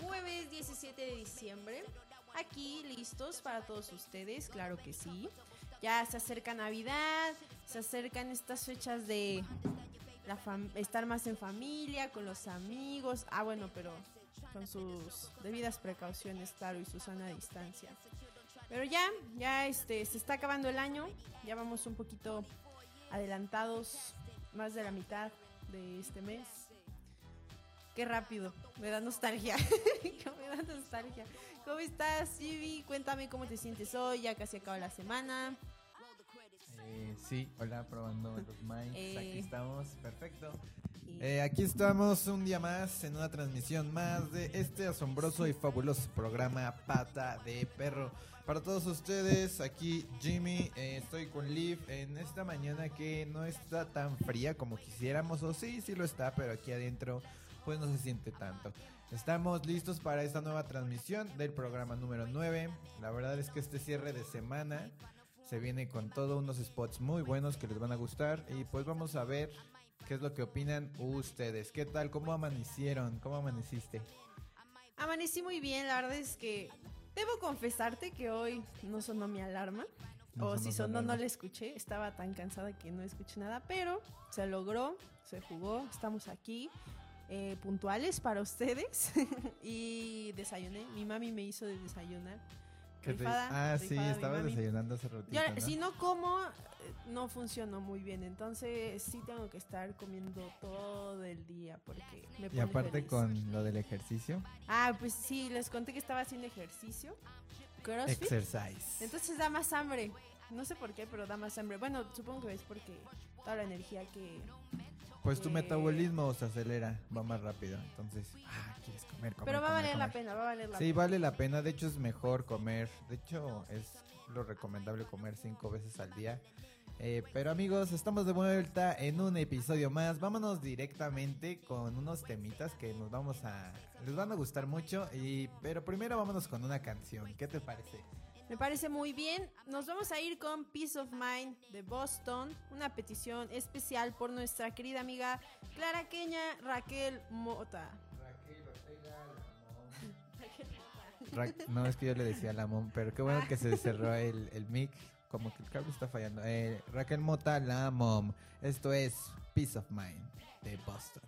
jueves 17 de diciembre. Aquí listos para todos ustedes, claro que sí. Ya se acerca Navidad, se acercan estas fechas de la estar más en familia, con los amigos. Ah, bueno, pero con sus debidas precauciones, claro, y su sana distancia. Pero ya, ya este, se está acabando el año, ya vamos un poquito adelantados, más de la mitad de este mes. Qué rápido, me da nostalgia. me da nostalgia. ¿Cómo estás, Ivy? Cuéntame cómo te sientes hoy, ya casi acaba la semana. Eh, sí, hola, probando los mics. Aquí eh. estamos, perfecto. Eh, aquí estamos un día más en una transmisión más de este asombroso y fabuloso programa Pata de Perro. Para todos ustedes, aquí Jimmy, estoy con Liv en esta mañana que no está tan fría como quisiéramos, o sí, sí lo está, pero aquí adentro pues no se siente tanto. Estamos listos para esta nueva transmisión del programa número 9. La verdad es que este cierre de semana se viene con todo unos spots muy buenos que les van a gustar y pues vamos a ver qué es lo que opinan ustedes. ¿Qué tal? ¿Cómo amanecieron? ¿Cómo amaneciste? Amanecí muy bien, la verdad es que debo confesarte que hoy no sonó mi alarma. o si sonó no la escuché, estaba tan cansada que no escuché nada, pero se logró, se jugó, estamos aquí. Eh, puntuales para ustedes y desayuné. Mi mami me hizo de desayunar ah, sí, estaba desayunando hace ratito. Si no como, eh, no funcionó muy bien. Entonces sí tengo que estar comiendo todo el día porque me Y aparte con lo del ejercicio. Ah, pues sí, les conté que estaba haciendo ejercicio. CrossFit. Exercise. Entonces da más hambre. No sé por qué, pero da más hambre. Bueno, supongo que es porque toda la energía que pues tu metabolismo se acelera, va más rápido. Entonces, ah, quieres comer, comer Pero va a valer la pena, va a valer la pena. Sí, vale la pena. De hecho, es mejor comer. De hecho, es lo recomendable comer cinco veces al día. Eh, pero amigos, estamos de vuelta en un episodio más. Vámonos directamente con unos temitas que nos vamos a. les van a gustar mucho. Y, pero primero vámonos con una canción. ¿Qué te parece? Me parece muy bien. Nos vamos a ir con Peace of Mind de Boston, una petición especial por nuestra querida amiga Clara Queña Raquel Mota. Raquel no, es que yo le decía a la mom, pero qué bueno que se cerró el, el mic. Como que el cable está fallando. Eh, Raquel Mota, la mom. Esto es Peace of Mind de Boston.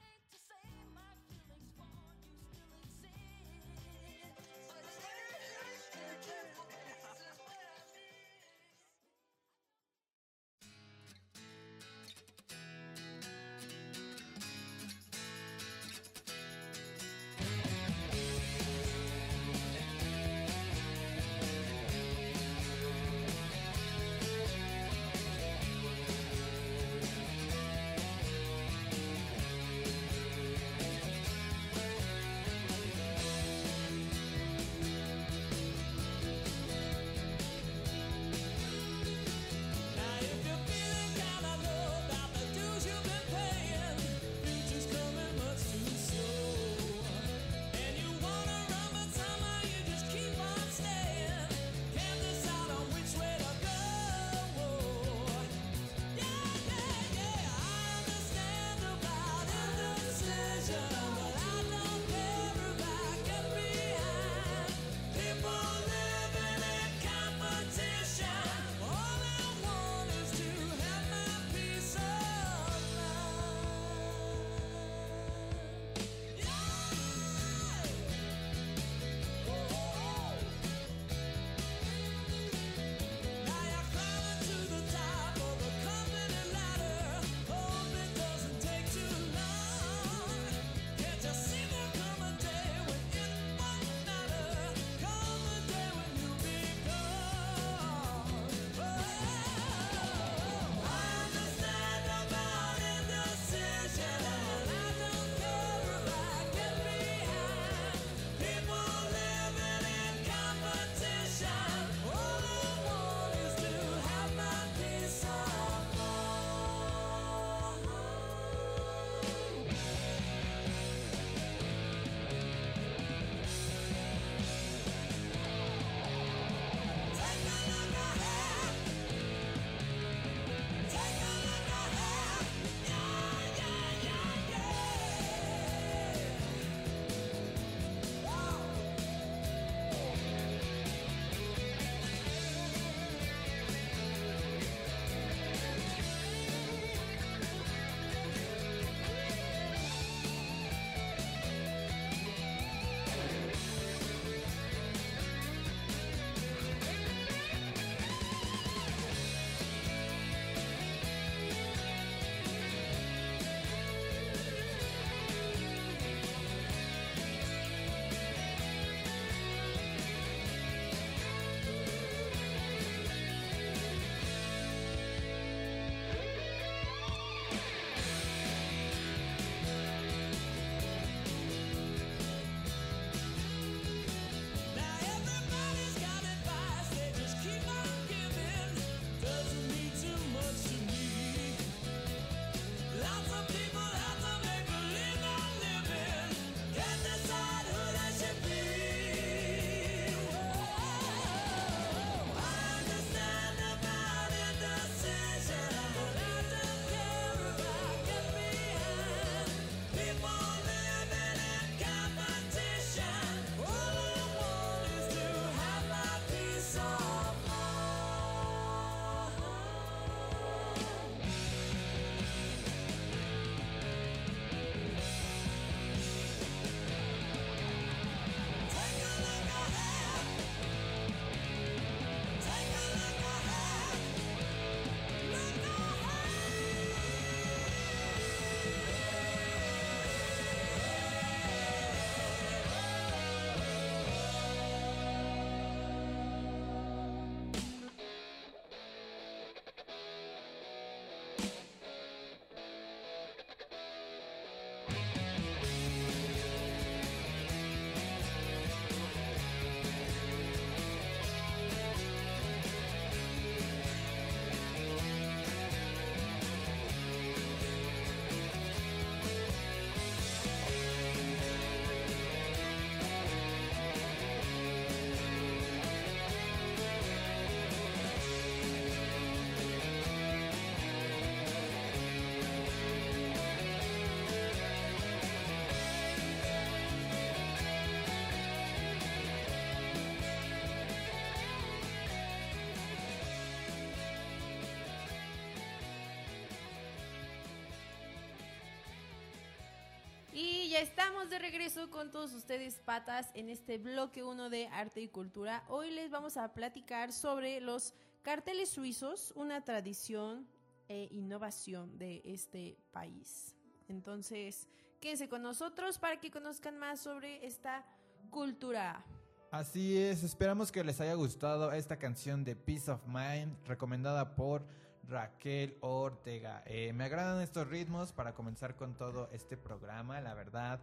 Estamos de regreso con todos ustedes, patas, en este bloque 1 de arte y cultura. Hoy les vamos a platicar sobre los carteles suizos, una tradición e innovación de este país. Entonces, quédense con nosotros para que conozcan más sobre esta cultura. Así es, esperamos que les haya gustado esta canción de Peace of Mind, recomendada por Raquel Ortega. Eh, me agradan estos ritmos para comenzar con todo este programa, la verdad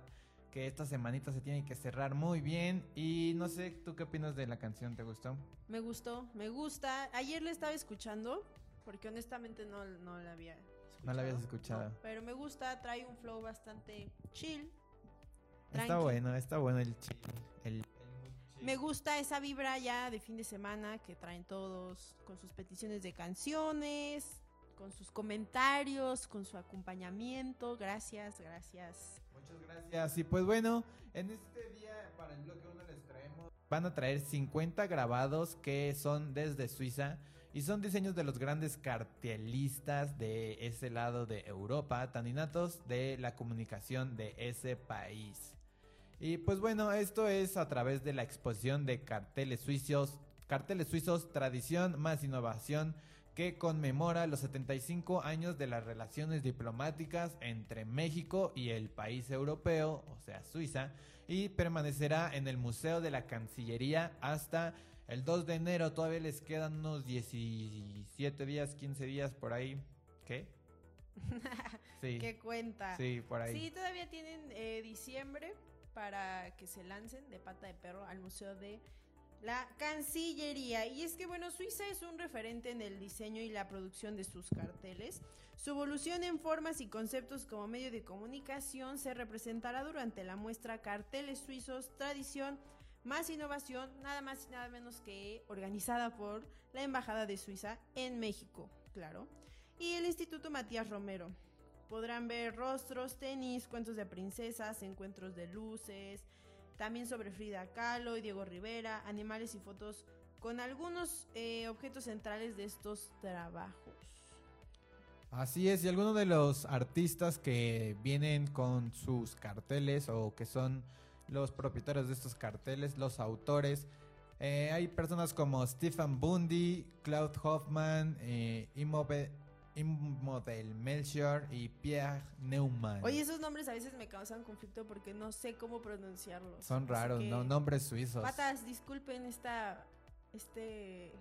que esta semanita se tiene que cerrar muy bien y no sé, ¿tú qué opinas de la canción? ¿Te gustó? Me gustó, me gusta. Ayer la estaba escuchando porque honestamente no, no la había escuchado. No la habías escuchado. pero me gusta, trae un flow bastante chill. Está bueno, está bueno el chill. El, me gusta esa vibra ya de fin de semana que traen todos con sus peticiones de canciones, con sus comentarios, con su acompañamiento. Gracias, gracias. Muchas gracias. Y pues bueno, en este día para el bloque 1 les traemos van a traer 50 grabados que son desde Suiza y son diseños de los grandes cartelistas de ese lado de Europa, tan innatos de la comunicación de ese país. Y pues bueno, esto es a través de la exposición de carteles suizos, carteles suizos, tradición más innovación, que conmemora los 75 años de las relaciones diplomáticas entre México y el país europeo, o sea, Suiza, y permanecerá en el Museo de la Cancillería hasta el 2 de enero. Todavía les quedan unos 17 días, 15 días por ahí. ¿Qué? Sí. ¿Qué cuenta? Sí, por ahí. Sí, todavía tienen eh, diciembre para que se lancen de pata de perro al Museo de la Cancillería. Y es que, bueno, Suiza es un referente en el diseño y la producción de sus carteles. Su evolución en formas y conceptos como medio de comunicación se representará durante la muestra Carteles Suizos, Tradición, más innovación, nada más y nada menos que organizada por la Embajada de Suiza en México, claro, y el Instituto Matías Romero. Podrán ver rostros, tenis, cuentos de princesas, encuentros de luces, también sobre Frida Kahlo y Diego Rivera, animales y fotos con algunos eh, objetos centrales de estos trabajos. Así es, y algunos de los artistas que vienen con sus carteles o que son los propietarios de estos carteles, los autores, eh, hay personas como Stefan Bundy, Claude Hoffman, eh, Immodel Melchior y Pierre Neumann. Oye, esos nombres a veces me causan conflicto porque no sé cómo pronunciarlos. Son raros, ¿no? Nombres suizos. Patas, disculpen esta. Este.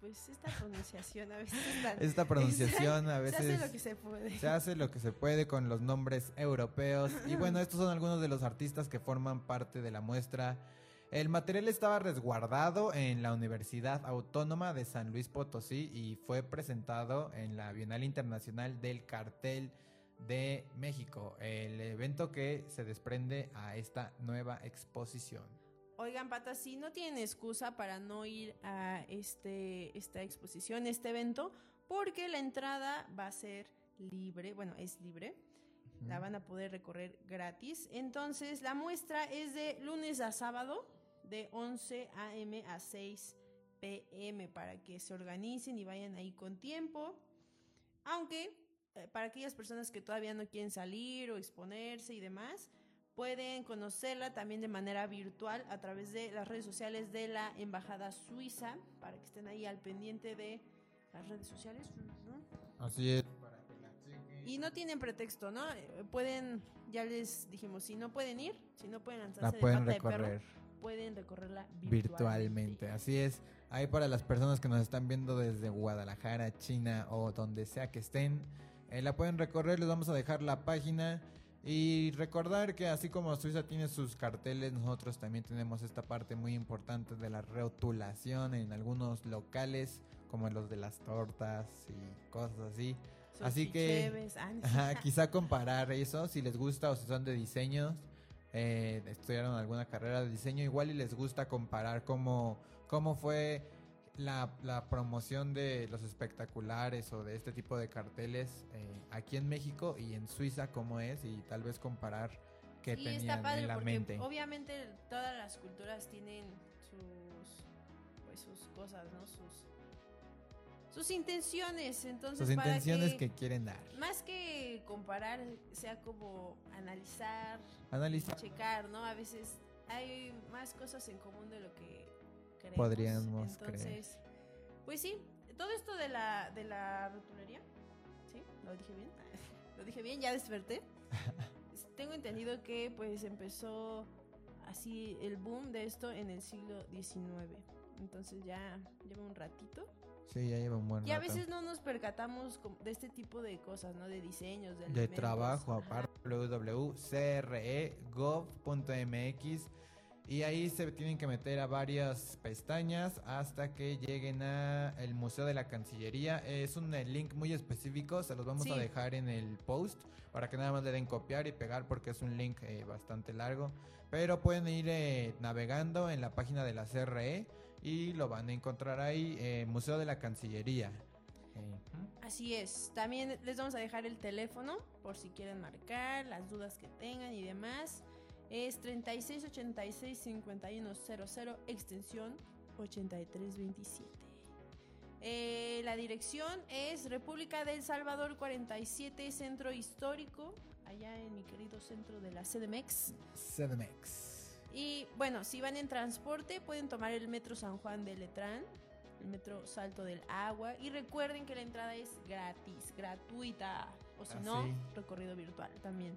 Pues esta pronunciación a veces. esta pronunciación a veces. Se hace lo que se puede. Se hace lo que se puede con los nombres europeos. y bueno, estos son algunos de los artistas que forman parte de la muestra el material estaba resguardado en la Universidad Autónoma de San Luis Potosí y fue presentado en la Bienal Internacional del Cartel de México, el evento que se desprende a esta nueva exposición. Oigan, patas, si no tienen excusa para no ir a este, esta exposición, este evento, porque la entrada va a ser libre, bueno, es libre, la van a poder recorrer gratis. Entonces, la muestra es de lunes a sábado, de 11 a.m. a 6 p.m. para que se organicen y vayan ahí con tiempo. Aunque eh, para aquellas personas que todavía no quieren salir o exponerse y demás, pueden conocerla también de manera virtual a través de las redes sociales de la Embajada Suiza, para que estén ahí al pendiente de las redes sociales. Así es. Y no tienen pretexto, ¿no? Eh, pueden, ya les dijimos, si no pueden ir, si no pueden lanzarse la pueden recorrer pueden recorrerla virtualmente. Así es. Ahí para las personas que nos están viendo desde Guadalajara, China o donde sea que estén, eh, la pueden recorrer. Les vamos a dejar la página. Y recordar que así como Suiza tiene sus carteles, nosotros también tenemos esta parte muy importante de la rotulación en algunos locales, como los de las tortas y cosas así. así que ah, quizá comparar eso, si les gusta o si son de diseños eh, estudiaron alguna carrera de diseño igual y les gusta comparar cómo, cómo fue la, promoción de los espectaculares o de este tipo de carteles eh, aquí en México y en Suiza cómo es y tal vez comparar qué tenían en la mente. Obviamente todas las culturas tienen sus pues sus cosas, ¿no? Sus sus intenciones. Entonces, sus intenciones que, quieren dar. Más que comparar, sea como analizar, analizar, checar, ¿no? A veces hay más cosas en común de lo que creemos. Podríamos Entonces, pues sí, todo esto de la, de la rotulería, ¿sí? ¿Lo dije bien? ¿Lo dije bien? ¿Ya desperté? Tengo entendido que pues empezó así el boom de esto en el siglo XIX. Entonces ya lleva un ratito. Sí, ya lleva un buen Y a veces no nos percatamos de este tipo de cosas, ¿no? De diseños, de, de trabajo, aparte www.cre.gov.mx y ahí se tienen que meter a varias pestañas hasta que lleguen a el Museo de la Cancillería. Es un link muy específico, se los vamos a dejar en el post para que nada más le den copiar y pegar porque es un link eh, bastante largo. Pero pueden ir eh, navegando en la página de la CRE y lo van a encontrar ahí, eh, Museo de la Cancillería. Así es. También les vamos a dejar el teléfono por si quieren marcar las dudas que tengan y demás. Es 3686-5100, extensión 8327. Eh, la dirección es República del Salvador 47, Centro Histórico, allá en mi querido centro de la CDMX. CDMX. Y bueno, si van en transporte, pueden tomar el Metro San Juan de Letrán, el Metro Salto del Agua. Y recuerden que la entrada es gratis, gratuita. O si no, recorrido virtual también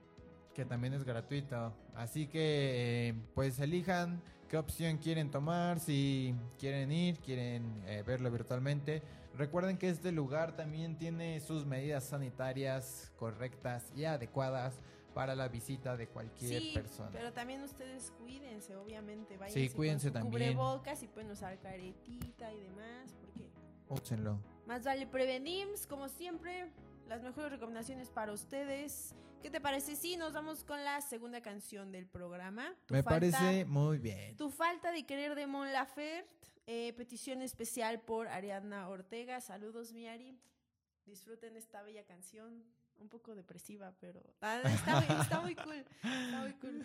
que también es gratuito. Así que pues elijan qué opción quieren tomar, si quieren ir, quieren eh, verlo virtualmente. Recuerden que este lugar también tiene sus medidas sanitarias correctas y adecuadas para la visita de cualquier sí, persona. Pero también ustedes cuídense, obviamente. Vayan sí, cuídense también. Cubrebocas y pueden usar caretita y demás, porque. Úsenlo. Más vale prevenir, como siempre las mejores recomendaciones para ustedes. ¿Qué te parece? Sí, nos vamos con la segunda canción del programa. Me parece muy bien. Tu falta de querer de Mon Laferte. Eh, petición especial por Ariadna Ortega. Saludos, Miari. Disfruten esta bella canción. Un poco depresiva, pero ah, está, está, muy cool. Está muy cool.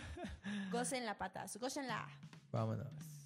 la patas, gócenla. Vámonos.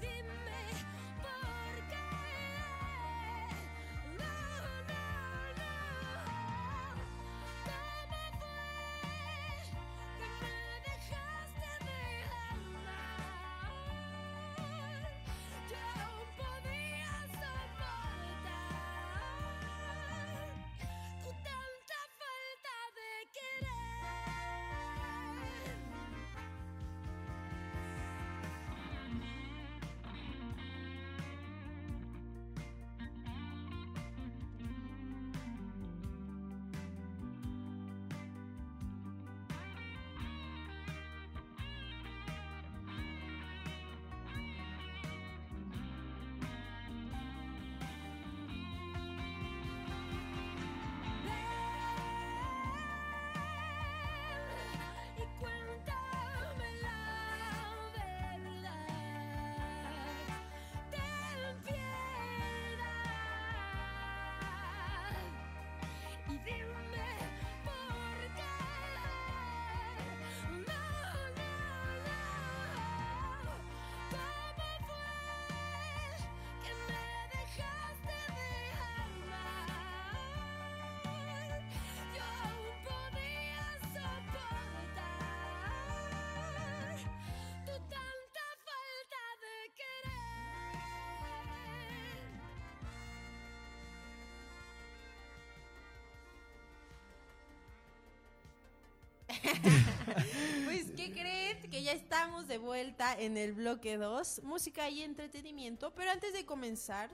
within me pues, ¿qué creen? Que ya estamos de vuelta en el bloque 2, música y entretenimiento. Pero antes de comenzar,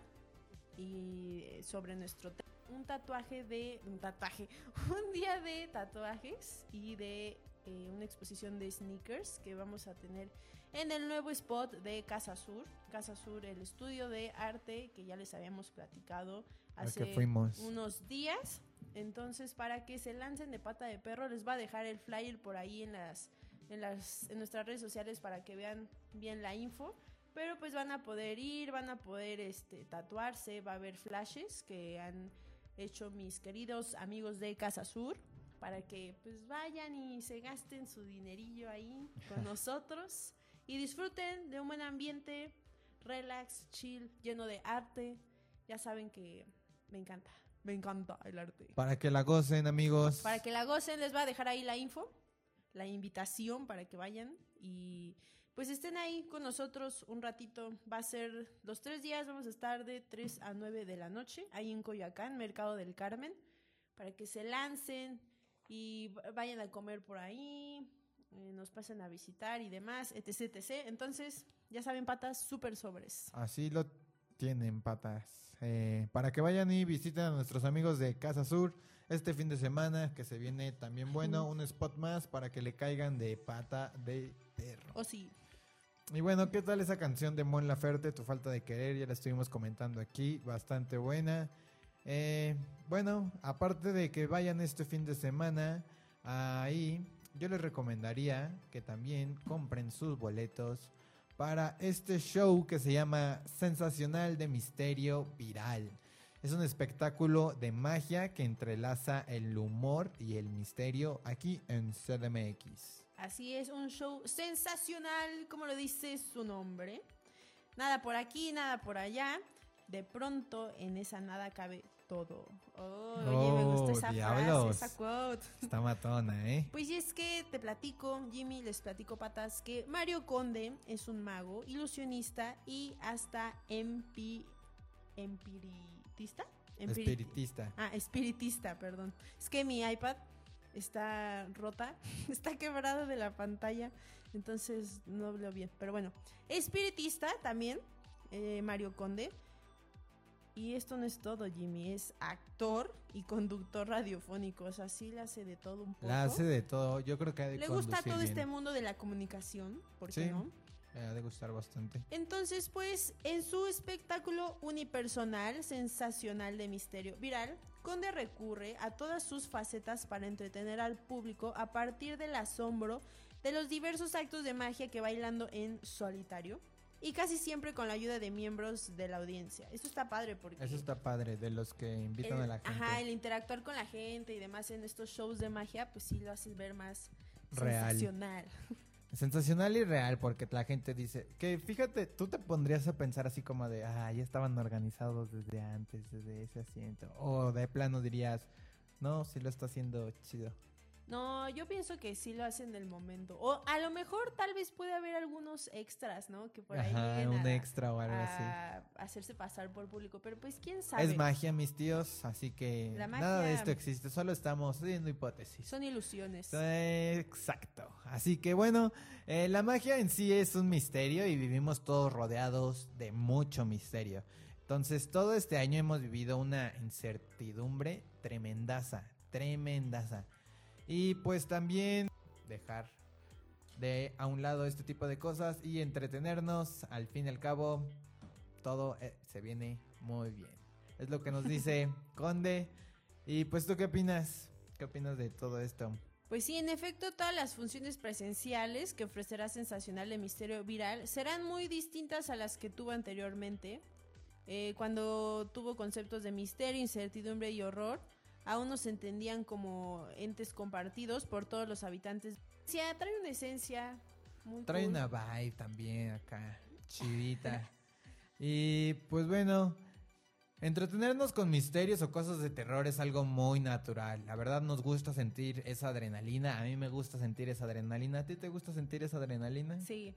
y sobre nuestro un tatuaje de. Un tatuaje. Un día de tatuajes y de eh, una exposición de sneakers que vamos a tener en el nuevo spot de Casa Sur. Casa Sur, el estudio de arte que ya les habíamos platicado hace unos días. Entonces, para que se lancen de pata de perro, les va a dejar el flyer por ahí en las, en las, en nuestras redes sociales para que vean bien la info. Pero pues van a poder ir, van a poder este, tatuarse, va a haber flashes que han hecho mis queridos amigos de Casa Sur para que pues vayan y se gasten su dinerillo ahí con nosotros y disfruten de un buen ambiente, relax, chill, lleno de arte. Ya saben que me encanta. Me encanta el arte. Para que la gocen, amigos. Para que la gocen, les va a dejar ahí la info, la invitación para que vayan y pues estén ahí con nosotros un ratito. Va a ser los tres días, vamos a estar de 3 a 9 de la noche, ahí en Coyoacán, Mercado del Carmen, para que se lancen y vayan a comer por ahí, eh, nos pasen a visitar y demás, etc, etc. Entonces, ya saben, patas súper sobres. Así lo tienen, patas. Eh, para que vayan y visiten a nuestros amigos de Casa Sur este fin de semana, que se viene también bueno, un spot más para que le caigan de pata de perro. Oh, sí. Y bueno, ¿qué tal esa canción de Mon Laferte, Tu falta de querer? Ya la estuvimos comentando aquí, bastante buena. Eh, bueno, aparte de que vayan este fin de semana ahí, yo les recomendaría que también compren sus boletos para este show que se llama Sensacional de Misterio Viral. Es un espectáculo de magia que entrelaza el humor y el misterio aquí en CDMX. Así es, un show sensacional, como lo dice su nombre. Nada por aquí, nada por allá. De pronto en esa nada cabe todo. Oh, oye, me gustó esa frase, esa quote. Está matona, ¿eh? Pues y es que te platico, Jimmy, les platico patas, que Mario Conde es un mago, ilusionista y hasta empi, empiritista. espiritista. Ah, espiritista, perdón. Es que mi iPad está rota, está quebrado de la pantalla, entonces no veo bien. Pero bueno, espiritista también, eh, Mario Conde. Y esto no es todo, Jimmy, es actor y conductor radiofónico, o sea, sí le hace de todo un poco. La hace de todo, yo creo que ha de Le gusta todo este mundo de la comunicación, ¿por qué no? ha de gustar bastante. Entonces, pues, en su espectáculo unipersonal, sensacional de misterio viral, Conde recurre a todas sus facetas para entretener al público a partir del asombro de los diversos actos de magia que bailando en solitario y casi siempre con la ayuda de miembros de la audiencia. Eso está padre porque... Eso está padre, de los que invitan a la gente. Ajá, el interactuar con la gente y demás en estos shows de magia, pues sí lo hace ver más Real. sensacional. Sensacional y real, porque la gente dice que fíjate, tú te pondrías a pensar así como de, ah, ya estaban organizados desde antes, desde ese asiento. O de plano dirías, no, sí lo está haciendo chido. No, yo pienso que sí lo hacen en el momento. O a lo mejor tal vez puede haber algunos extras, ¿no? Que por ahí Ajá, un extra o algo así. hacerse pasar por público, pero pues quién sabe. Es magia, mis tíos, así que nada de esto existe, solo estamos haciendo hipótesis. Son ilusiones. Exacto. Así que bueno, eh, la magia en sí es un misterio y vivimos todos rodeados de mucho misterio. Entonces, todo este año hemos vivido una incertidumbre tremendaza, tremendaza. Y pues también dejar de a un lado este tipo de cosas y entretenernos. Al fin y al cabo, todo eh, se viene muy bien. Es lo que nos dice Conde. Y pues tú qué opinas? ¿Qué opinas de todo esto? Pues sí, en efecto, todas las funciones presenciales que ofrecerá Sensacional de Misterio Viral serán muy distintas a las que tuvo anteriormente, eh, cuando tuvo conceptos de misterio, incertidumbre y horror aún no se entendían como entes compartidos por todos los habitantes. Sí, trae una esencia muy Trae una vibe también acá, chidita. y pues bueno, entretenernos con misterios o cosas de terror es algo muy natural. La verdad nos gusta sentir esa adrenalina. A mí me gusta sentir esa adrenalina. ¿A ti te gusta sentir esa adrenalina? Sí.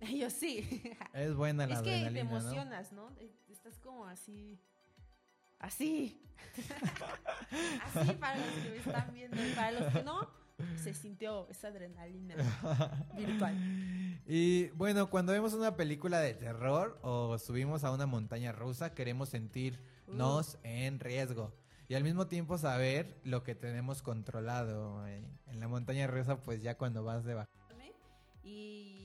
Yo sí. Es buena la adrenalina. Es que te emocionas, ¿no? Estás como así Así. Así para los que me están viendo. Y para los que no, se sintió esa adrenalina virtual. Y bueno, cuando vemos una película de terror o subimos a una montaña rusa, queremos sentirnos en riesgo. Y al mismo tiempo saber lo que tenemos controlado. En la montaña rusa, pues ya cuando vas de Y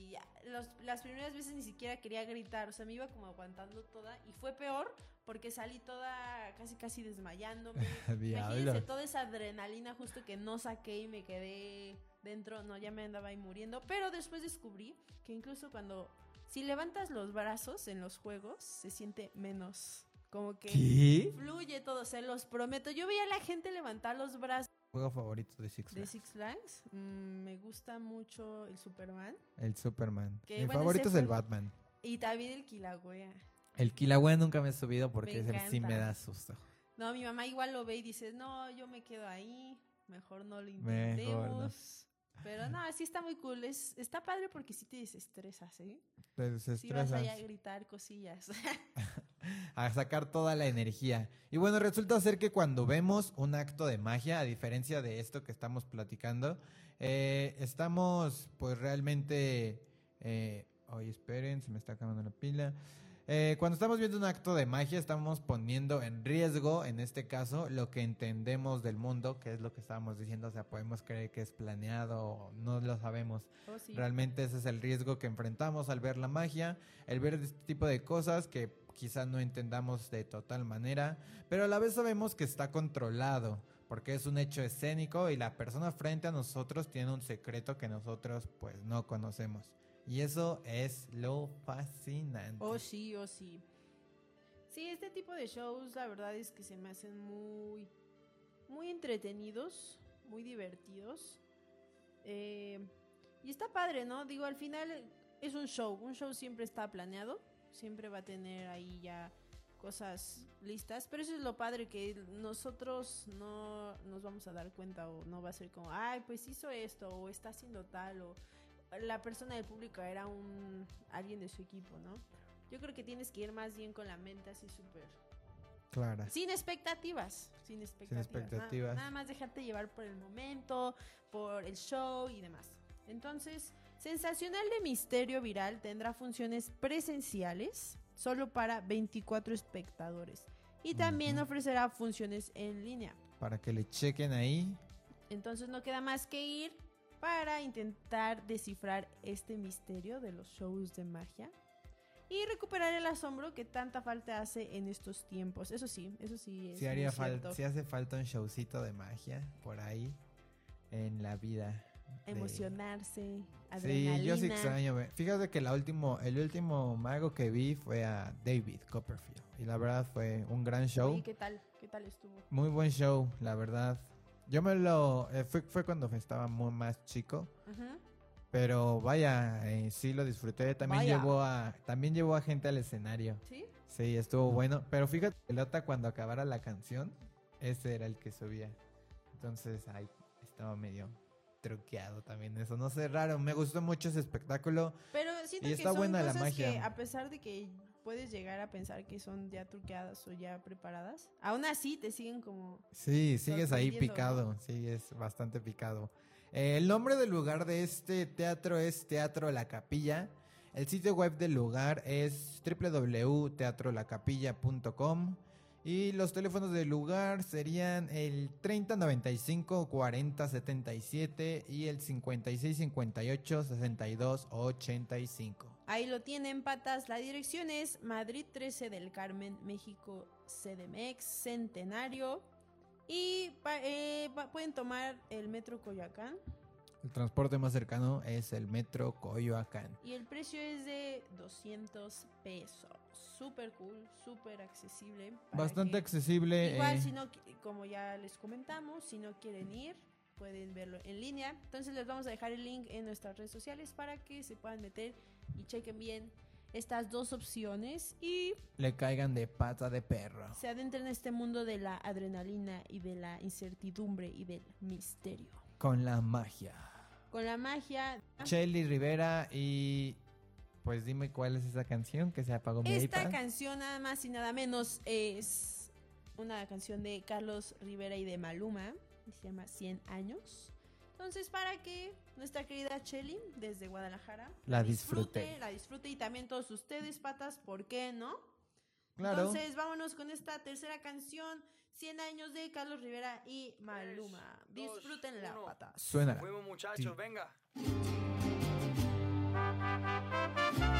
las primeras veces ni siquiera quería gritar, o sea, me iba como aguantando toda y fue peor porque salí toda casi casi desmayándome. Imagínense toda esa adrenalina justo que no saqué y me quedé dentro, no, ya me andaba ahí muriendo, pero después descubrí que incluso cuando si levantas los brazos en los juegos se siente menos como que fluye todo, se los prometo. Yo veía a la gente levantar los brazos juego favorito de Six Flags? De Six Flags, mm, me gusta mucho el Superman. El Superman. Mi favorito es el Batman. Y también el Kilauea. El Kilauea nunca me he subido porque sí me da susto. No, mi mamá igual lo ve y dice, no, yo me quedo ahí, mejor no lo intentemos. Pero no, sí está muy cool. Es, está padre porque sí te desestresas, ¿eh? Te desestresas. Sí vas a gritar cosillas. a sacar toda la energía. Y bueno, resulta ser que cuando vemos un acto de magia, a diferencia de esto que estamos platicando, eh, estamos pues realmente... Eh, oye, esperen, se me está acabando la pila. Eh, cuando estamos viendo un acto de magia, estamos poniendo en riesgo, en este caso, lo que entendemos del mundo, que es lo que estábamos diciendo. O sea, podemos creer que es planeado, o no lo sabemos. Oh, Realmente ese es el riesgo que enfrentamos al ver la magia, el ver este tipo de cosas que quizás no entendamos de total manera, pero a la vez sabemos que está controlado porque es un hecho escénico y la persona frente a nosotros tiene un secreto que nosotros pues no conocemos. Y eso es lo fascinante. Oh, sí, oh, sí. Sí, este tipo de shows, la verdad es que se me hacen muy, muy entretenidos, muy divertidos. Eh, y está padre, ¿no? Digo, al final es un show. Un show siempre está planeado. Siempre va a tener ahí ya cosas listas. Pero eso es lo padre, que nosotros no nos vamos a dar cuenta o no va a ser como, ay, pues hizo esto o está haciendo tal o la persona del público era un alguien de su equipo, ¿no? Yo creo que tienes que ir más bien con la mente así súper clara. Sin expectativas, sin expectativas. Nada, más dejarte llevar por el momento, por el show y demás. Entonces, Sensacional de Misterio Viral tendrá funciones presenciales solo para 24 espectadores y también ofrecerá funciones en línea. Para que le chequen ahí. Entonces no queda más que ir para intentar descifrar este misterio de los shows de magia y recuperar el asombro que tanta falta hace en estos tiempos. Eso sí, eso sí es. Si, haría falta, si hace falta un showcito de magia por ahí en la vida. Emocionarse, adrenalina. Sí, yo sí extraño. Fíjate que la último, el último mago que vi fue a David Copperfield. Y la verdad fue un gran show. ¿Y qué tal? ¿Qué tal estuvo? Muy buen show, la verdad. Yo me lo. Eh, fue, fue cuando estaba muy más chico. Pero vaya, eh, sí lo disfruté. También llevó a también llevó a gente al escenario. ¿Sí? Sí, estuvo bueno. Pero fíjate, pelota cuando acabara la canción, ese era el que subía. Entonces, ahí estaba medio truqueado también eso. No sé, raro. Me gustó mucho ese espectáculo. Pero siento y está buena la magia. Que, a pesar de que puedes llegar a pensar que son ya truqueadas o ya preparadas, aún así te siguen como... Sí, sigues ahí picado. Sigues bastante picado. Eh, el nombre del lugar de este teatro es Teatro La Capilla. El sitio web del lugar es www.teatrolacapilla.com. Y los teléfonos del lugar serían el 3095 4077 y el 5658 6285. Ahí lo tienen, patas. La dirección es Madrid 13 del Carmen, México, CDMX, Centenario. Y eh, pueden tomar el metro Coyoacán. El transporte más cercano es el metro Coyoacán. Y el precio es de 200 pesos. Súper cool, súper accesible. Bastante accesible. Igual, eh. si no, como ya les comentamos, si no quieren ir, pueden verlo en línea. Entonces les vamos a dejar el link en nuestras redes sociales para que se puedan meter y chequen bien estas dos opciones y le caigan de pata de perro. Se adentren en este mundo de la adrenalina y de la incertidumbre y del misterio. Con la magia. Con la magia. Shelly Rivera y pues dime cuál es esa canción que se apagó mi Esta canción nada más y nada menos es una canción de Carlos Rivera y de Maluma. Se llama 100 años. Entonces, para que nuestra querida Chelly, desde Guadalajara, la disfrute, La disfrute y también todos ustedes, patas, ¿por qué no? Claro. Entonces, vámonos con esta tercera canción, 100 años de Carlos Rivera y Maluma. Disfrútenla, patas. Suena. Fuimos, muchachos, venga. Música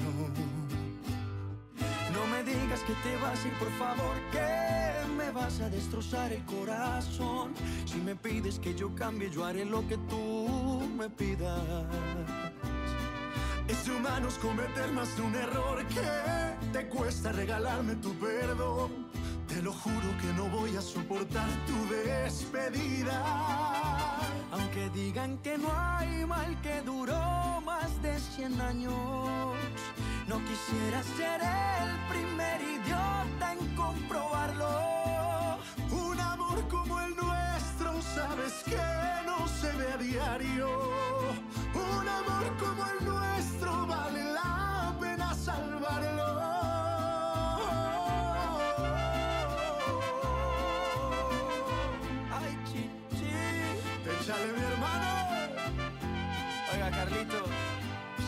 digas que te vas a ir, por favor, que me vas a destrozar el corazón. Si me pides que yo cambie, yo haré lo que tú me pidas. Es de humanos cometer más de un error que te cuesta regalarme tu perdón. Te lo juro que no voy a soportar tu despedida. Aunque digan que no hay mal que duró más de 100 años no quisiera ser el primer idiota en comprobarlo. Un amor como el nuestro, sabes que no se ve a diario. Un amor como el nuestro vale la pena salvarlo. Ay, chichi. Échale, mi hermano. Oiga, Carlito.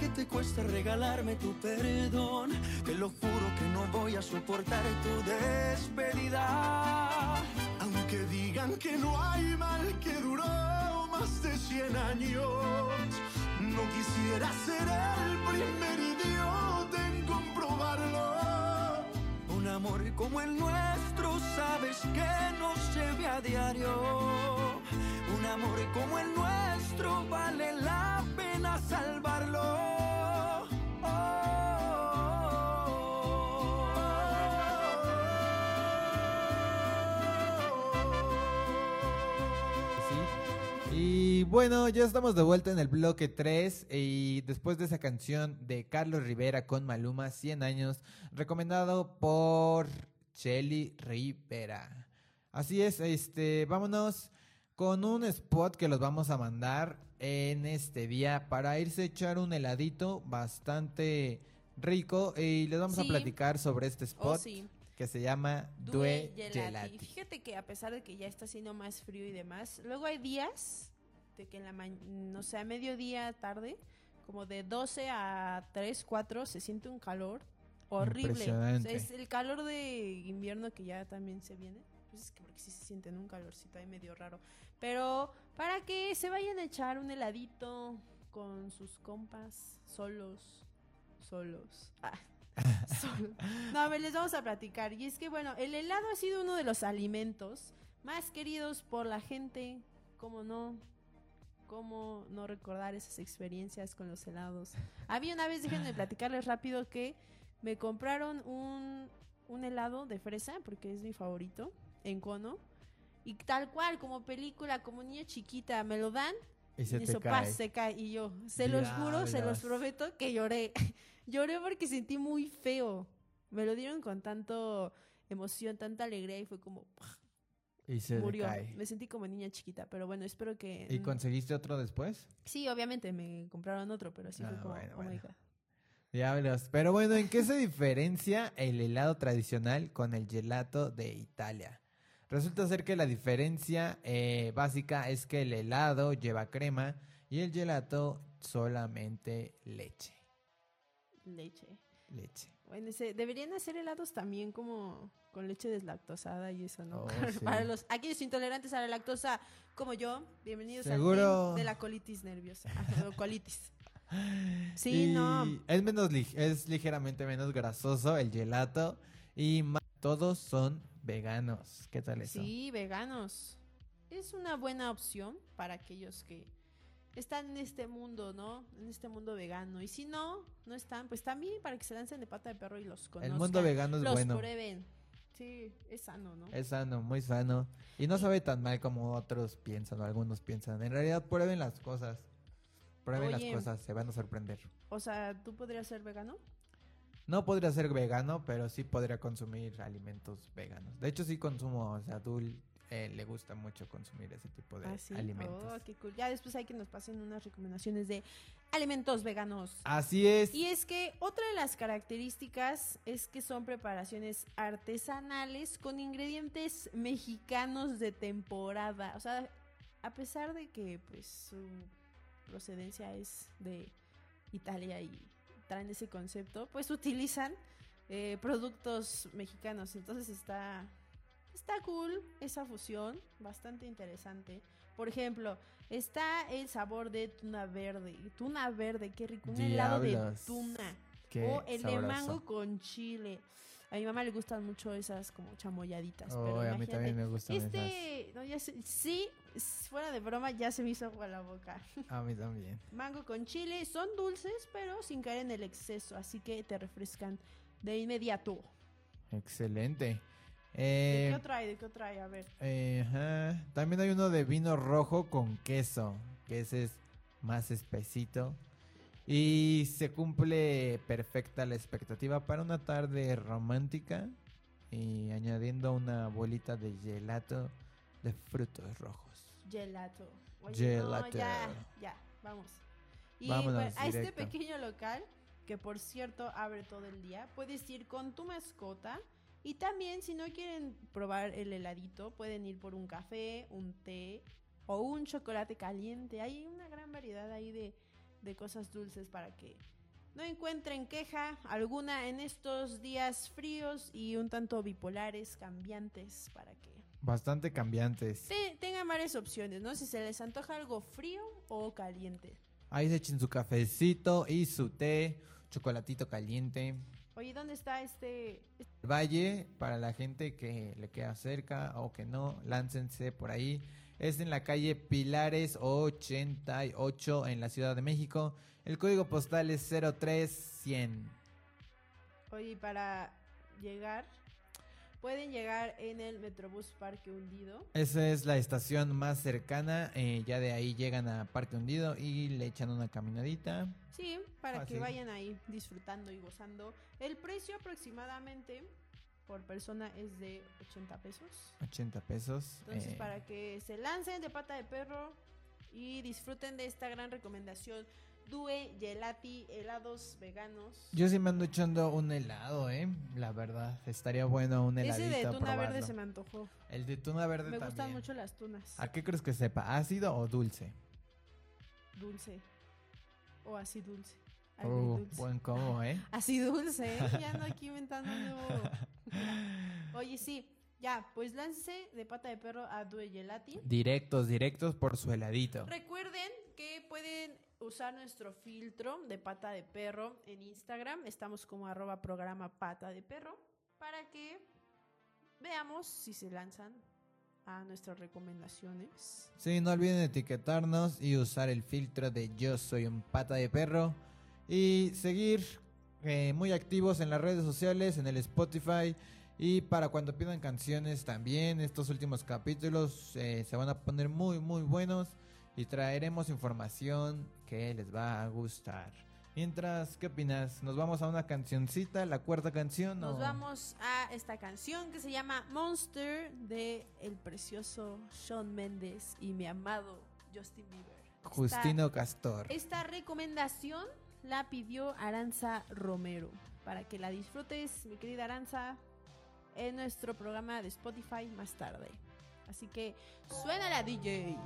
Que te cuesta regalarme tu perdón. Te lo juro que no voy a soportar tu despedida. Aunque digan que no hay mal que duró más de 100 años. No quisiera ser el primer idiota en comprobarlo. Un amor como el nuestro, sabes que no se ve a diario un amor como el nuestro vale la pena salvarlo. Y bueno, ya estamos de vuelta en el bloque 3 y después de esa canción de Carlos Rivera con Maluma, 100 años, recomendado por Shelly Rivera. Así es, este, vámonos con un spot que los vamos a mandar en este día para irse a echar un heladito bastante rico y les vamos a platicar sobre este oh, spot. que se llama Due, Gelati. Fíjate que a pesar de que ya está haciendo más frío y demás, luego hay días de que en la no sé, a mediodía, tarde, como de 12 a 3, 4, se siente un calor horrible. es el calor de invierno que ya también se viene. Pues es que porque sí se siente en un calorcito ahí medio raro. Pero para que se vayan a echar un heladito con sus compas, solos, solos. Ah, solos. No, a ver, les vamos a platicar. Y es que, bueno, el helado ha sido uno de los alimentos más queridos por la gente, como no, cómo no recordar esas experiencias con los helados. Había una vez, déjenme platicarles rápido, que me compraron un, un helado de fresa, porque es mi favorito, en cono. Y tal cual, como película, como niña chiquita, me lo dan. Y se, eso cae. se cae. Y yo, se los juro, se los prometo que lloré. lloré porque sentí muy feo. Me lo dieron con tanto emoción, tanta alegría y fue como... Y se murió. Me sentí como niña chiquita, pero bueno, espero que... ¿Y conseguiste otro después? Sí, obviamente me compraron otro, pero sí fue ah, como... oh Diablos. Pero bueno, ¿en qué se diferencia el helado tradicional con el gelato de Italia? Resulta ser que la diferencia eh, básica es que el helado lleva crema y el gelato solamente leche. Leche. Leche. Bueno, deberían hacer helados también como con leche deslactosada y eso, ¿no? Oh, Para los aquellos intolerantes a la lactosa como yo, bienvenidos ¿Seguro? al de la colitis nerviosa, colitis. Sí, no. Es menos es ligeramente menos grasoso el gelato y todos son Veganos, ¿qué tal eso? Sí, veganos. Es una buena opción para aquellos que están en este mundo, ¿no? En este mundo vegano. Y si no, no están, pues también para que se lancen de pata de perro y los conozcan. El mundo vegano es bueno. Los prueben. Sí, es sano, ¿no? Es sano, muy sano. Y no sabe tan mal como otros piensan o algunos piensan. En realidad, prueben las cosas. Prueben las cosas, se van a sorprender. O sea, ¿tú podrías ser vegano? No podría ser vegano, pero sí podría consumir alimentos veganos. De hecho, sí consumo, o sea, eh, le gusta mucho consumir ese tipo de ah, alimentos. Oh, qué cool. Ya después hay que nos pasen unas recomendaciones de alimentos veganos. Así es. Y es que otra de las características es que son preparaciones artesanales con ingredientes mexicanos de temporada. O sea, a pesar de que pues su procedencia es de Italia y traen ese concepto, pues utilizan eh, productos mexicanos. Entonces está, está cool esa fusión, bastante interesante. Por ejemplo, está el sabor de tuna verde. Tuna verde, qué rico. Un helado de tuna. o el de mango con chile. A mi mamá le gustan mucho esas como chamoyaditas. pero a mí también me gustan este, sí, fuera de broma, ya se me hizo agua la boca. A mí también. Mango con chile, son dulces, pero sin caer en el exceso, así que te refrescan de inmediato. Excelente. ¿De qué otro hay? ¿De qué otro hay? A ver. Eh, También hay uno de vino rojo con queso, que ese es más espesito. Y se cumple perfecta la expectativa para una tarde romántica y añadiendo una bolita de gelato de frutos rojos. Gelato. gelato. ya, ya, vamos. Y a este pequeño local, que por cierto abre todo el día, puedes ir con tu mascota. Y también, si no quieren probar el heladito, pueden ir por un café, un té o un chocolate caliente. Hay una gran variedad ahí de de cosas dulces para que no encuentren queja alguna en estos días fríos y un tanto bipolares, cambiantes, para que... Bastante cambiantes. tengan varias opciones, ¿no? Si se les antoja algo frío o caliente. Ahí se echen su cafecito y su té, chocolatito caliente. Oye, ¿dónde está este, este...? Valle, para la gente que le queda cerca o que no, láncense por ahí. Es en la calle Pilares 88 en la Ciudad de México. El código postal es 03100. Oye, para llegar, Pueden llegar en el Metrobús Parque Hundido. Esa es la estación más cercana. Eh, ya de ahí llegan a Parque Hundido y le echan una caminadita. Sí, para que vayan ahí disfrutando y gozando. El precio aproximadamente por persona es de 80 pesos. 80 pesos. Entonces, eh. para que se lancen de pata de perro y disfruten de esta gran recomendación Due, gelati, helados veganos. Yo sí me ando echando un helado, ¿eh? La verdad, estaría bueno un heladito. Ese de tuna verde se me antojó. El de tuna verde Me gustan mucho las tunas. ¿A qué crees que sepa? ¿Ácido o dulce? Dulce. O así dulce. Uh, buen combo, ¿eh? Así dulce, ¿eh? Ya ando aquí inventando nuevo. Oye, sí. Ya, pues lance de pata de perro a Due Gelati. Directos, directos por su heladito. Recuerden que pueden usar nuestro filtro de pata de perro en Instagram. Estamos como arroba programa pata de perro para que veamos si se lanzan a nuestras recomendaciones. Sí, no olviden etiquetarnos y usar el filtro de yo soy un pata de perro y seguir eh, muy activos en las redes sociales, en el Spotify. Y para cuando pidan canciones también, estos últimos capítulos eh, se van a poner muy, muy buenos y traeremos información que les va a gustar. Mientras, ¿qué opinas? ¿Nos vamos a una cancioncita, la cuarta canción? Nos vamos a esta canción que se llama Monster de el precioso Shawn Mendes y mi amado Justin Bieber. Justino Castor. Esta recomendación la pidió Aranza Romero. Para que la disfrutes, mi querida Aranza, en nuestro programa de Spotify más tarde. Así que suena la DJ.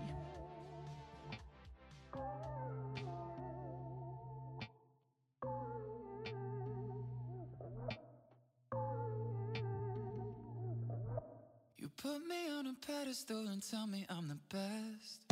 You put me on a pedestal and tell me I'm the best.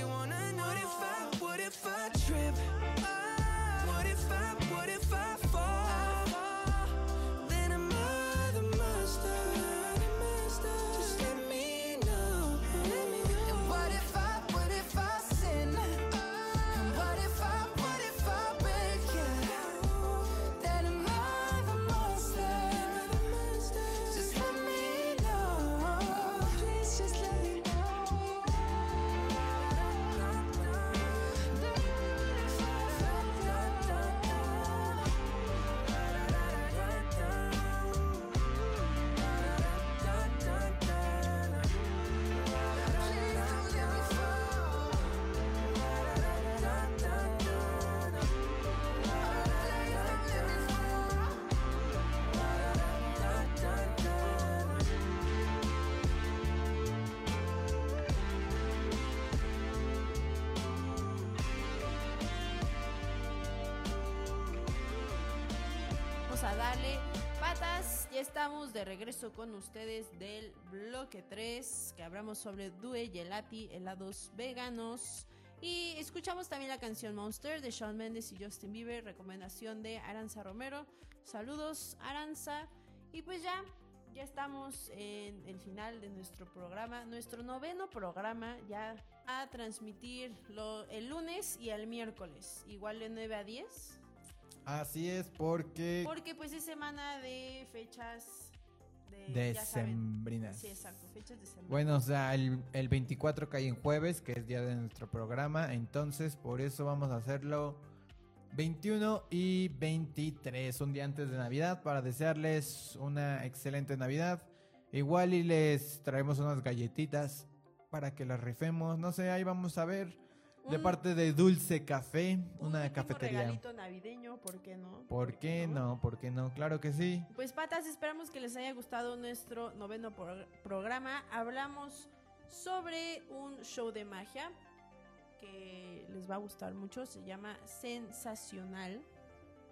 estamos de regreso con ustedes del bloque 3, que hablamos sobre Due Gelati, helados veganos. Y escuchamos también la canción Monster de Shawn Mendes y Justin Bieber, recomendación de Aranza Romero. Saludos, Aranza. Y pues ya ya estamos en el final de nuestro programa, nuestro noveno programa ya a transmitir el lunes y el miércoles, igual de 9 a 10. Así es, porque... Porque pues es semana de fechas de... Decembrinas. Sí, exacto, fechas decembrinas. Bueno, o sea, el, el 24 cae en jueves, que es día de nuestro programa, entonces por eso vamos a hacerlo 21 y 23, un día antes de Navidad, para desearles una excelente Navidad. Igual y les traemos unas galletitas para que las rifemos. No sé, ahí vamos a ver. De parte de Dulce Café, una cafetería. Un regalito navideño, ¿por qué no? ¿Por, qué no? ¿Por qué no? Claro que sí. Pues patas, esperamos que les haya gustado nuestro noveno programa. Hablamos sobre un show de magia que les va a gustar mucho. Se llama Sensacional.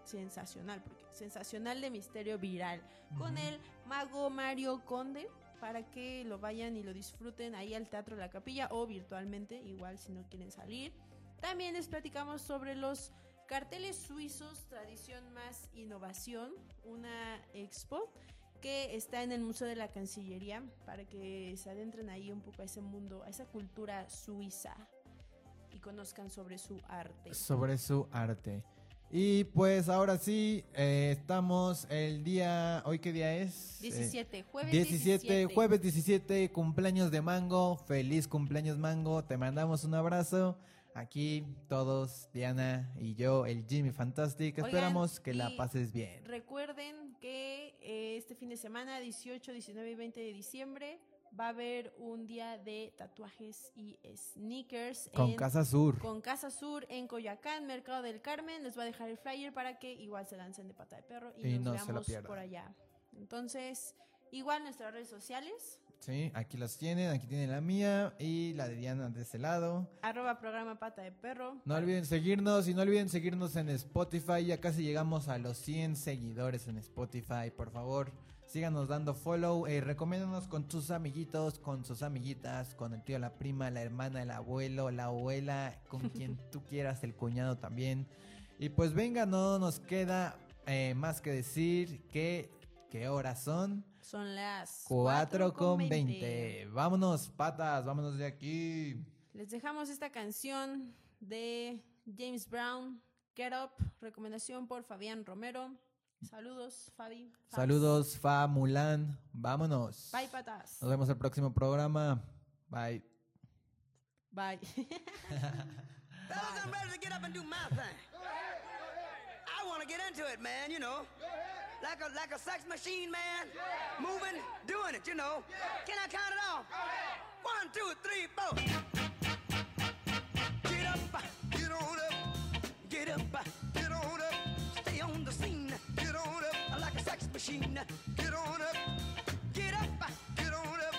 Sensacional, porque Sensacional de Misterio Viral. Con el mago Mario Conde. Para que lo vayan y lo disfruten ahí al Teatro la Capilla o virtualmente, igual si no quieren salir. También les platicamos sobre los carteles suizos, tradición más innovación, una expo que está en el Museo de la Cancillería para que se adentren ahí un poco a ese mundo, a esa cultura suiza y conozcan sobre su arte. Sobre su arte. Y pues ahora sí, eh, estamos el día, ¿hoy qué día es? 17, eh, jueves 17, 17. Jueves 17, cumpleaños de Mango, feliz cumpleaños Mango, te mandamos un abrazo. Aquí todos, Diana y yo, el Jimmy Fantastic, esperamos que la pases bien. Recuerden que eh, este fin de semana, 18, 19 y 20 de diciembre, va a haber un día de tatuajes y sneakers. Con Casa Sur. Con Casa Sur en Coyacán, Mercado del Carmen. Les voy a dejar el flyer para que igual se lancen de pata de perro y, nos veamos por allá. Entonces, igual nuestras redes sociales. Sí, aquí las tienen, aquí tienen la mía y la de Diana de ese lado. Arroba programa pata de perro. No olviden seguirnos y no olviden seguirnos en Spotify. Ya casi llegamos a los 100 seguidores en Spotify, por favor síganos dando follow, eh, recomiéndanos con sus amiguitos, con sus amiguitas, con el tío, la prima, la hermana, el abuelo, la abuela, con quien tú quieras, el cuñado también. Y pues venga, no nos queda eh, más que decir que ¿qué horas son? Son las 4 con 20. Vámonos, patas, vámonos de aquí. Les dejamos esta canción de James Brown, Get Up, recomendación por Fabián Romero. Saludos, Fabi. Saludos, Fa, Mulan. Vámonos. Bye, patas. Nos vemos el próximo programa. Bye. Bye. Fellas, I'm ready to get up and do my thing. I want to get into it, man, you know. Like a, like a sex machine, man. Moving, doing it, you know. Can I count it off? One, two, three, four. Machine. Get on up, get up, get on up,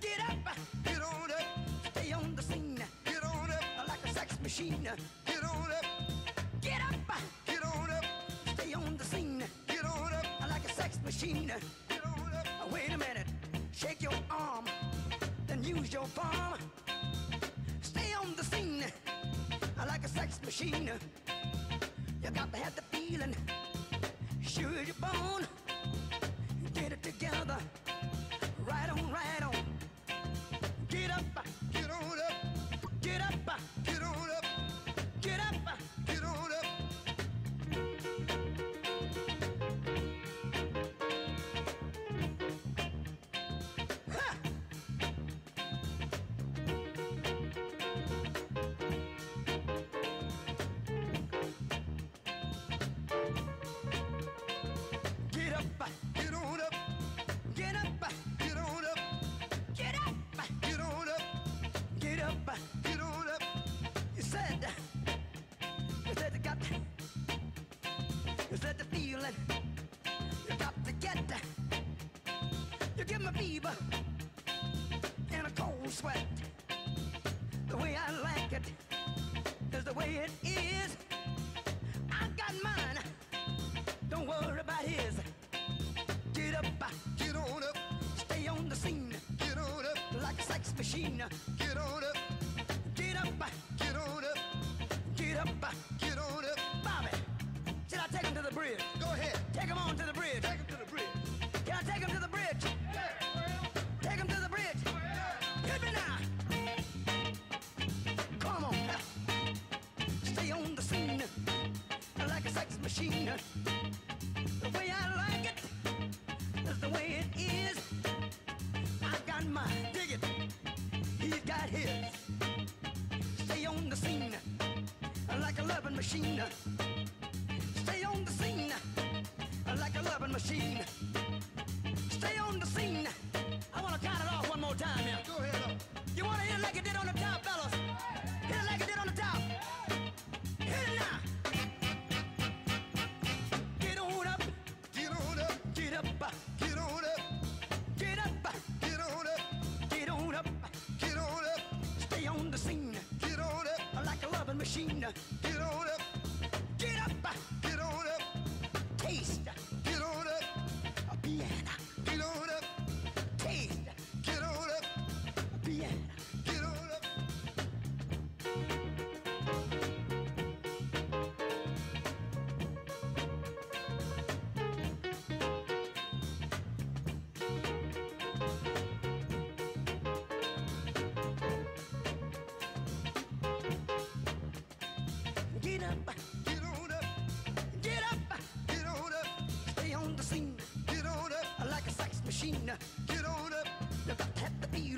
get up, get on up. Stay on the scene. Get on up like a sex machine. Get on up, get up, get on up. Stay on the scene. Get on up like a sex machine. Get on up. Wait a minute, shake your arm, then use your palm. Stay on the scene I like a sex machine. You got to have the feeling. Sure you're born together. Right on, right on. fever and a cold sweat. Machine.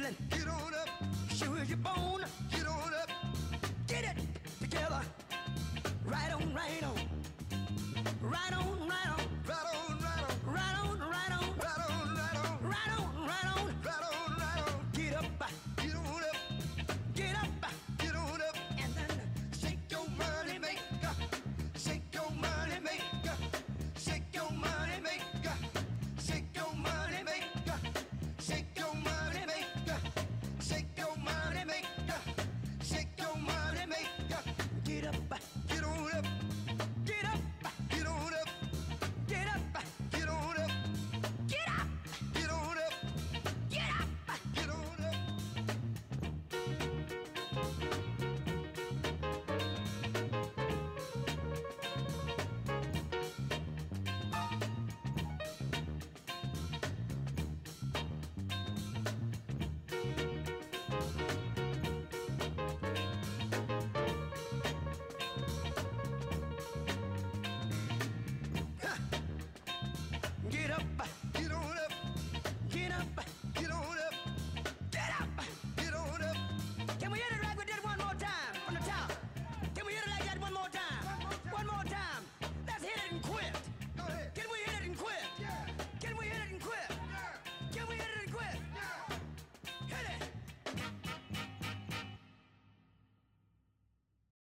and get on up. Show your bone, get on up. Get it together. Right on, right on. Right on, right on.